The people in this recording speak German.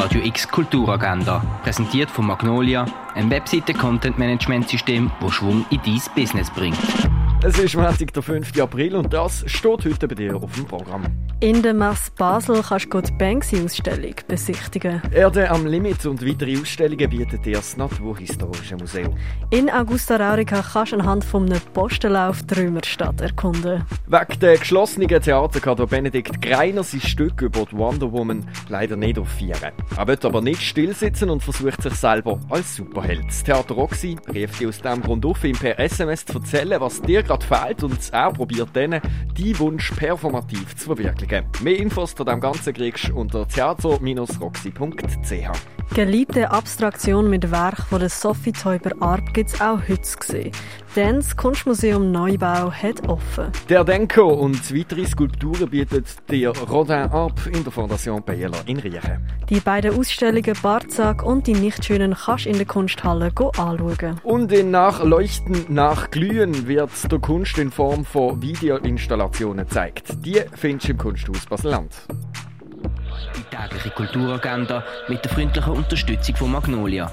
Radio X Kulturagenda, präsentiert von Magnolia, ein Webseite-Content-Management-System, das Schwung in dein Business bringt. Es ist Montag, der 5. April und das steht heute bei dir auf dem Programm. In der Messe Basel kannst du die Banksy-Ausstellung besichtigen. Erde am Limit und weitere Ausstellungen bietet dir das Naturhistorische Museum. In Augusta Raurica kannst du anhand von einem Postenlauf die Römerstadt erkunden. Wegen der geschlossenen Theater kann Benedikt Greiner sein Stück über die Wonder Woman leider nicht aufführen. Er wird aber nicht stillsitzen und versucht sich selber als Superheld. Das Theater Roxy rief dich aus diesem Grund auf, ihm per SMS zu erzählen, was dir gerade fehlt und er probiert dann, deinen Wunsch performativ zu verwirklichen. Mehr Infos zu dem Ganzen kriegst du unter theater-roxy.ch. Geliebte Abstraktion mit Werk von der Sophie Teuber Arp gibt es auch heute zu. Denn das Kunstmuseum Neubau hat offen. Der Denko und weitere Skulpturen bietet der Rodin Arp in der Fondation Bayerler in Riechen. Die beiden Ausstellungen Barzak und die Nichtschönen kannst du in der Kunsthalle anschauen. Und in Nachleuchten, Nachglühen wird der Kunst in Form von Videoinstallationen gezeigt. Die findest du im Kunsthaus Basel-Land. Die tägliche Kulturagenda mit der freundlichen Unterstützung von Magnolia,